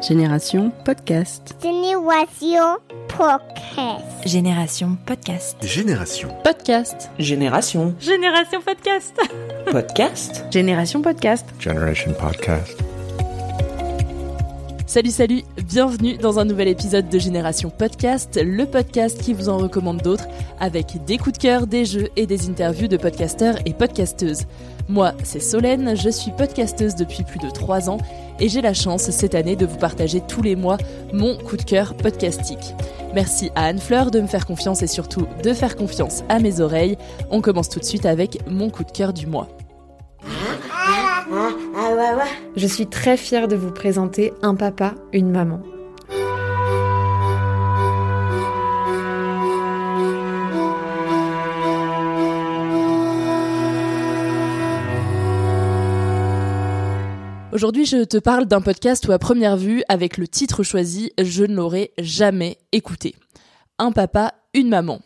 Génération Podcast. Génération Podcast. Génération Podcast. Génération. Podcast. Génération. Génération Podcast. Podcast. Génération Podcast. Generation Podcast. Salut, salut, bienvenue dans un nouvel épisode de Génération Podcast, le podcast qui vous en recommande d'autres avec des coups de cœur, des jeux et des interviews de podcasteurs et podcasteuses. Moi, c'est Solène, je suis podcasteuse depuis plus de 3 ans et j'ai la chance cette année de vous partager tous les mois mon coup de cœur podcastique. Merci à Anne Fleur de me faire confiance et surtout de faire confiance à mes oreilles. On commence tout de suite avec mon coup de cœur du mois. Je suis très fière de vous présenter un papa, une maman. Aujourd'hui, je te parle d'un podcast où à première vue, avec le titre choisi, je ne l'aurais jamais écouté. Un papa, une maman.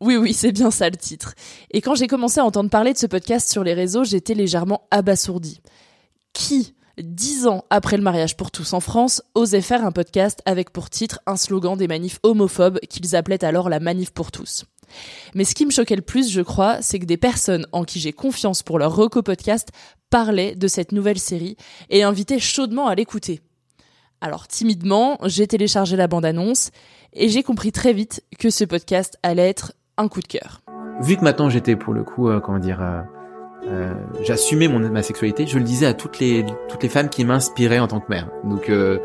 Oui, oui, c'est bien ça le titre. Et quand j'ai commencé à entendre parler de ce podcast sur les réseaux, j'étais légèrement abasourdie. Qui, dix ans après le mariage pour tous en France, osait faire un podcast avec pour titre un slogan des manifs homophobes qu'ils appelaient alors la manif pour tous? Mais ce qui me choquait le plus, je crois, c'est que des personnes en qui j'ai confiance pour leur reco podcast parlaient de cette nouvelle série et invitaient chaudement à l'écouter. Alors timidement, j'ai téléchargé la bande-annonce et j'ai compris très vite que ce podcast allait être un coup de cœur. Vu que maintenant j'étais pour le coup, euh, comment dire, euh, euh, j'assumais mon ma sexualité, je le disais à toutes les toutes les femmes qui m'inspiraient en tant que mère. Donc euh,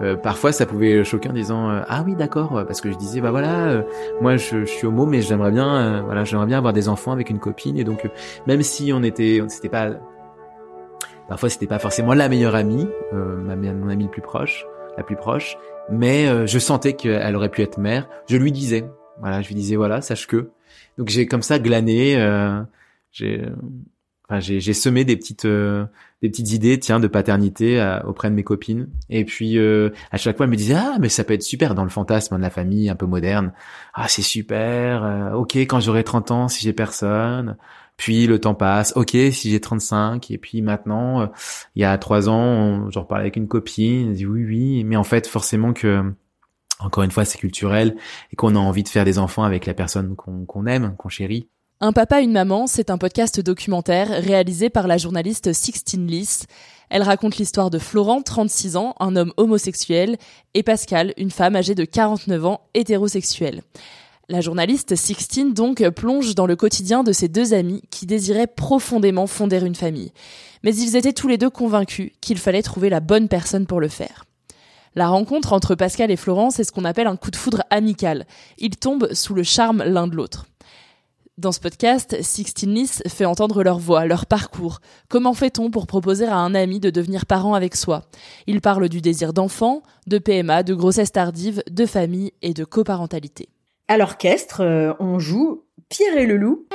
euh, parfois ça pouvait choquer en disant euh, ah oui d'accord parce que je disais bah voilà euh, moi je, je, suis homo mais j'aimerais bien voilà j'aimerais bien avoir des enfants avec une copine. Et donc même si on était c'était pas parfois c'était pas forcément la meilleure amie ma mon amie le plus proche la plus proche mais je sentais qu'elle aurait pu être mère je lui disais. Voilà je lui disais voilà sache que. Donc j'ai comme ça glané j'ai J'ai semé des petites euh, des petites idées tiens de paternité auprès de mes copines. Et puis euh, à chaque fois elles me disaient ah mais ça peut être super dans le fantasme de la famille un peu moderne. Ah c'est super euh, ok quand j'aurai 30 ans si j'ai personne. Puis le temps passe ok si j'ai 35 et puis maintenant il y a trois ans j'en reparlais avec une copine elle dit oui oui. Mais en fait forcément que encore une fois c'est culturel et qu'on a envie de faire des enfants avec la personne qu'on aime qu'on chérit un papa, une maman, c'est un podcast documentaire réalisé par la journaliste Sixtine Lys. Elle raconte l'histoire de Florent, 36 ans, un homme homosexuel, et Pascal, une femme âgée de 49 ans, hétérosexuelle. La journaliste Sixtine donc plonge dans le quotidien de ces deux amis qui désiraient profondément fonder une famille. Mais ils étaient tous les deux convaincus qu'il fallait trouver la bonne personne pour le faire. La rencontre entre Pascal et Florent, c'est ce qu'on appelle un coup de foudre amical. Ils tombent sous le charme l'un de l'autre. Dans ce podcast, Sixteen Lys fait entendre leur voix, leur parcours. Comment fait-on pour proposer à un ami de devenir parent avec soi? Ils parlent du désir d'enfant, de PMA, de grossesse tardive, de famille et de coparentalité. À l'orchestre, euh, on joue Pierre et le loup.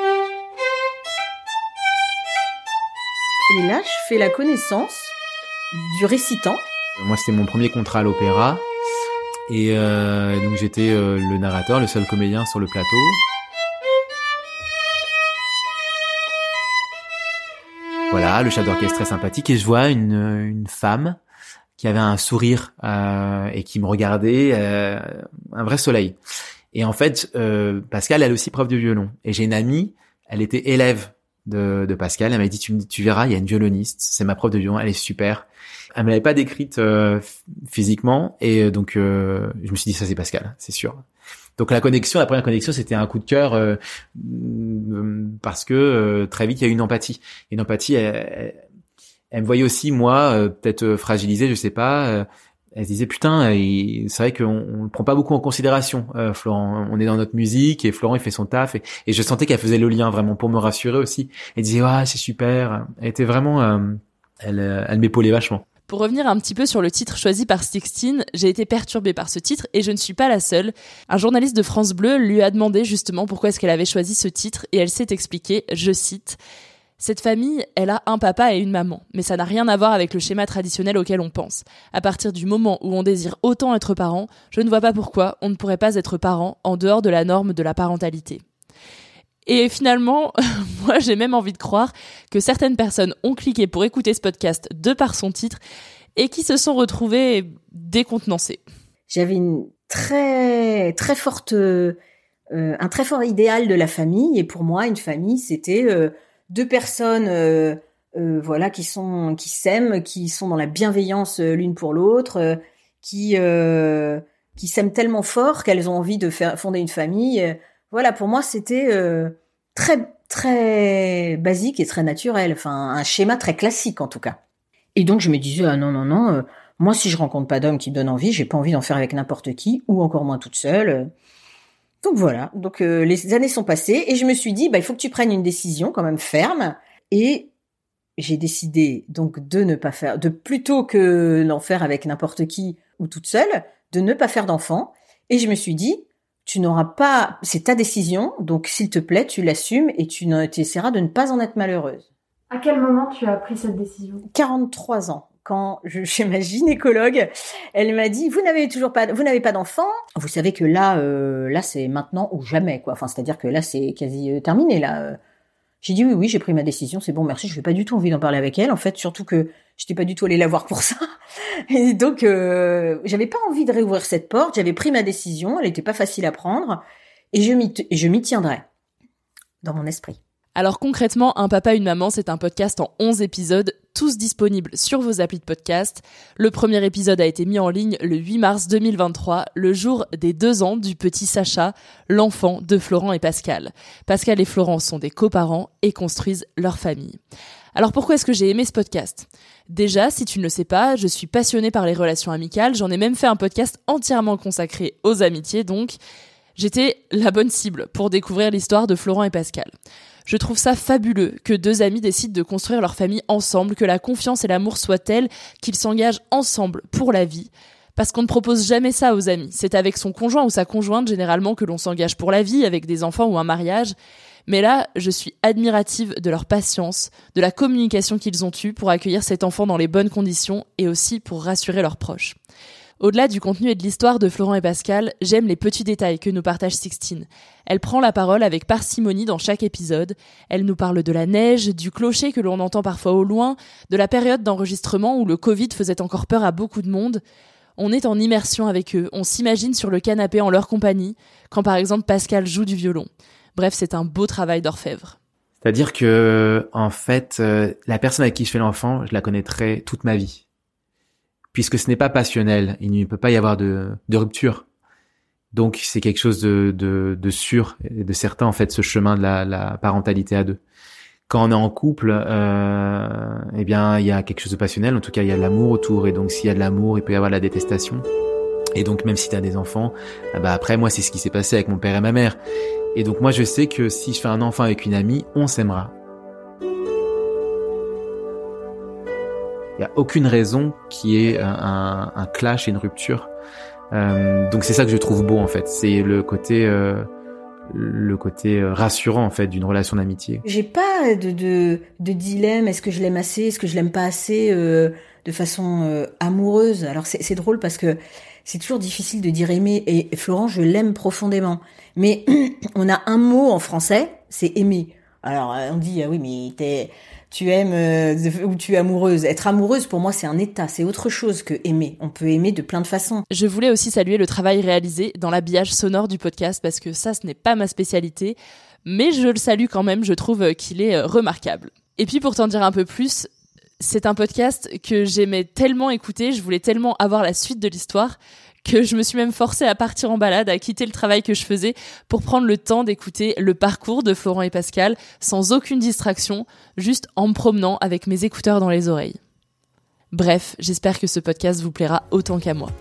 Et là, je fais la connaissance du récitant. Moi, c'était mon premier contrat à l'opéra. Et euh, donc j'étais euh, le narrateur, le seul comédien sur le plateau. Voilà, le chef d'orchestre très sympathique et je vois une, une femme qui avait un sourire euh, et qui me regardait, euh, un vrai soleil. Et en fait, euh, Pascal, elle aussi prof de violon. Et j'ai une amie, elle était élève de, de Pascal. Elle m'a dit, tu, tu verras, il y a une violoniste, c'est ma prof de violon, elle est super. Elle m'avait pas décrite euh, physiquement et donc je me suis dit, ça c'est Pascal, c'est sûr. Donc la connexion, la première connexion, c'était un coup de cœur euh, parce que euh, très vite il y a eu une empathie. Une empathie, elle, elle, me voyait aussi moi euh, peut-être fragilisé, je sais pas. elle se disait putain, c'est vrai qu'on on prend pas beaucoup en considération. Florent, on est dans notre musique et Florent il fait son taf et, et je sentais qu'elle faisait le lien vraiment pour me rassurer aussi. Elle disait ouais c'est super. Elle était vraiment elle, euh, elle m'épaulait vachement. Pour revenir un petit peu sur le titre choisi par Sixtine, j'ai été perturbée par ce titre et je ne suis pas la seule. Un journaliste de France Bleu lui a demandé justement pourquoi est-ce qu'elle avait choisi ce titre et elle s'est expliquée, je cite, cette famille, elle a un papa et une maman, mais ça n'a rien à voir avec le schéma traditionnel auquel on pense. À partir du moment où on désire autant être parent, je ne vois pas pourquoi on ne pourrait pas être parent en dehors de la norme de la parentalité. Et finalement, moi j'ai même envie de croire que certaines personnes ont cliqué pour écouter ce podcast de par son titre et qui se sont retrouvées décontenancées. J'avais une très très forte euh, un très fort idéal de la famille et pour moi une famille c'était euh, deux personnes euh, voilà qui sont qui s'aiment, qui sont dans la bienveillance l'une pour l'autre, qui qui s'aiment tellement fort qu'elles ont envie de faire fonder une famille voilà, pour moi, c'était euh, très très basique et très naturel, enfin un schéma très classique en tout cas. Et donc je me disais ah non non non, euh, moi si je rencontre pas d'homme qui me donne envie, j'ai pas envie d'en faire avec n'importe qui ou encore moins toute seule. Donc voilà, donc euh, les années sont passées et je me suis dit bah il faut que tu prennes une décision quand même ferme et j'ai décidé donc de ne pas faire de plutôt que d'en faire avec n'importe qui ou toute seule, de ne pas faire d'enfant et je me suis dit tu n'auras pas, c'est ta décision, donc s'il te plaît, tu l'assumes et tu essaieras de ne pas en être malheureuse. À quel moment tu as pris cette décision? 43 ans. Quand je, chez ma gynécologue, elle m'a dit vous n'avez toujours pas, vous n'avez pas d'enfant. Vous savez que là, euh, là c'est maintenant ou jamais quoi. Enfin, c'est-à-dire que là c'est quasi euh, terminé là. J'ai dit oui, oui, j'ai pris ma décision, c'est bon, merci. Je n'ai pas du tout envie d'en parler avec elle. En fait, surtout que j'étais pas du tout allée la voir pour ça. Et donc, euh, j'avais pas envie de réouvrir cette porte. J'avais pris ma décision. Elle n'était pas facile à prendre, et je m'y, je m'y tiendrai dans mon esprit. Alors concrètement, Un papa, une maman, c'est un podcast en 11 épisodes, tous disponibles sur vos applis de podcast. Le premier épisode a été mis en ligne le 8 mars 2023, le jour des deux ans du petit Sacha, l'enfant de Florent et Pascal. Pascal et Florent sont des coparents et construisent leur famille. Alors pourquoi est-ce que j'ai aimé ce podcast? Déjà, si tu ne le sais pas, je suis passionnée par les relations amicales, j'en ai même fait un podcast entièrement consacré aux amitiés, donc j'étais la bonne cible pour découvrir l'histoire de Florent et Pascal. Je trouve ça fabuleux que deux amis décident de construire leur famille ensemble, que la confiance et l'amour soient tels qu'ils s'engagent ensemble pour la vie. Parce qu'on ne propose jamais ça aux amis. C'est avec son conjoint ou sa conjointe généralement que l'on s'engage pour la vie, avec des enfants ou un mariage. Mais là, je suis admirative de leur patience, de la communication qu'ils ont eue pour accueillir cet enfant dans les bonnes conditions et aussi pour rassurer leurs proches. Au-delà du contenu et de l'histoire de Florent et Pascal, j'aime les petits détails que nous partage Sixtine. Elle prend la parole avec parcimonie dans chaque épisode. Elle nous parle de la neige, du clocher que l'on entend parfois au loin, de la période d'enregistrement où le Covid faisait encore peur à beaucoup de monde. On est en immersion avec eux, on s'imagine sur le canapé en leur compagnie, quand par exemple Pascal joue du violon. Bref, c'est un beau travail d'orfèvre. C'est-à-dire que, en fait, euh, la personne avec qui je fais l'enfant, je la connaîtrai toute ma vie puisque ce n'est pas passionnel, il ne peut pas y avoir de, de rupture. Donc c'est quelque chose de, de, de, sûr et de certain en fait ce chemin de la, la parentalité à deux. Quand on est en couple, euh, eh bien il y a quelque chose de passionnel. En tout cas il y a de l'amour autour et donc s'il y a de l'amour, il peut y avoir de la détestation. Et donc même si tu as des enfants, ah bah après moi c'est ce qui s'est passé avec mon père et ma mère. Et donc moi je sais que si je fais un enfant avec une amie, on s'aimera. Il n'y a aucune raison qui ait un, un, clash et une rupture. Euh, donc c'est ça que je trouve beau en fait. C'est le côté euh, le côté euh, rassurant en fait d'une relation d'amitié. J'ai pas de, de, de dilemme. Est-ce que je l'aime assez? Est-ce que je l'aime pas assez euh, de façon euh, amoureuse? Alors c'est drôle parce que c'est toujours difficile de dire aimer. Et Florent, je l'aime profondément. Mais on a un mot en français, c'est aimer. Alors on dit ah oui mais t'es tu aimes euh, ou tu es amoureuse. Être amoureuse, pour moi, c'est un état, c'est autre chose que aimer. On peut aimer de plein de façons. Je voulais aussi saluer le travail réalisé dans l'habillage sonore du podcast parce que ça, ce n'est pas ma spécialité, mais je le salue quand même, je trouve qu'il est euh, remarquable. Et puis pour t'en dire un peu plus, c'est un podcast que j'aimais tellement écouter, je voulais tellement avoir la suite de l'histoire que je me suis même forcée à partir en balade, à quitter le travail que je faisais pour prendre le temps d'écouter le parcours de Florent et Pascal sans aucune distraction, juste en me promenant avec mes écouteurs dans les oreilles. Bref, j'espère que ce podcast vous plaira autant qu'à moi.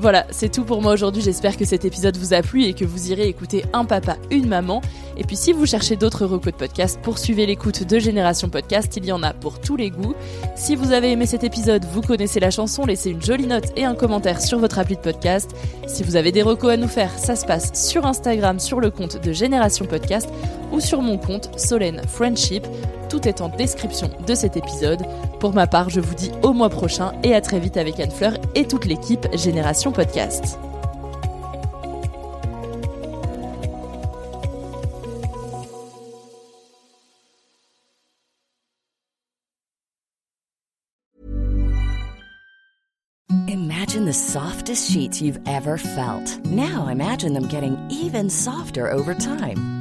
Voilà, c'est tout pour moi aujourd'hui. J'espère que cet épisode vous a plu et que vous irez écouter Un papa, une maman. Et puis si vous cherchez d'autres recos de podcast, poursuivez l'écoute de Génération Podcast. Il y en a pour tous les goûts. Si vous avez aimé cet épisode, vous connaissez la chanson, laissez une jolie note et un commentaire sur votre appli de podcast. Si vous avez des recos à nous faire, ça se passe sur Instagram sur le compte de Génération Podcast ou sur mon compte Solène Friendship. Tout est en description de cet épisode. Pour ma part, je vous dis au mois prochain et à très vite avec Anne Fleur et toute l'équipe Génération Podcast. Imagine the softest sheets you've ever felt. Now imagine them getting even softer over time.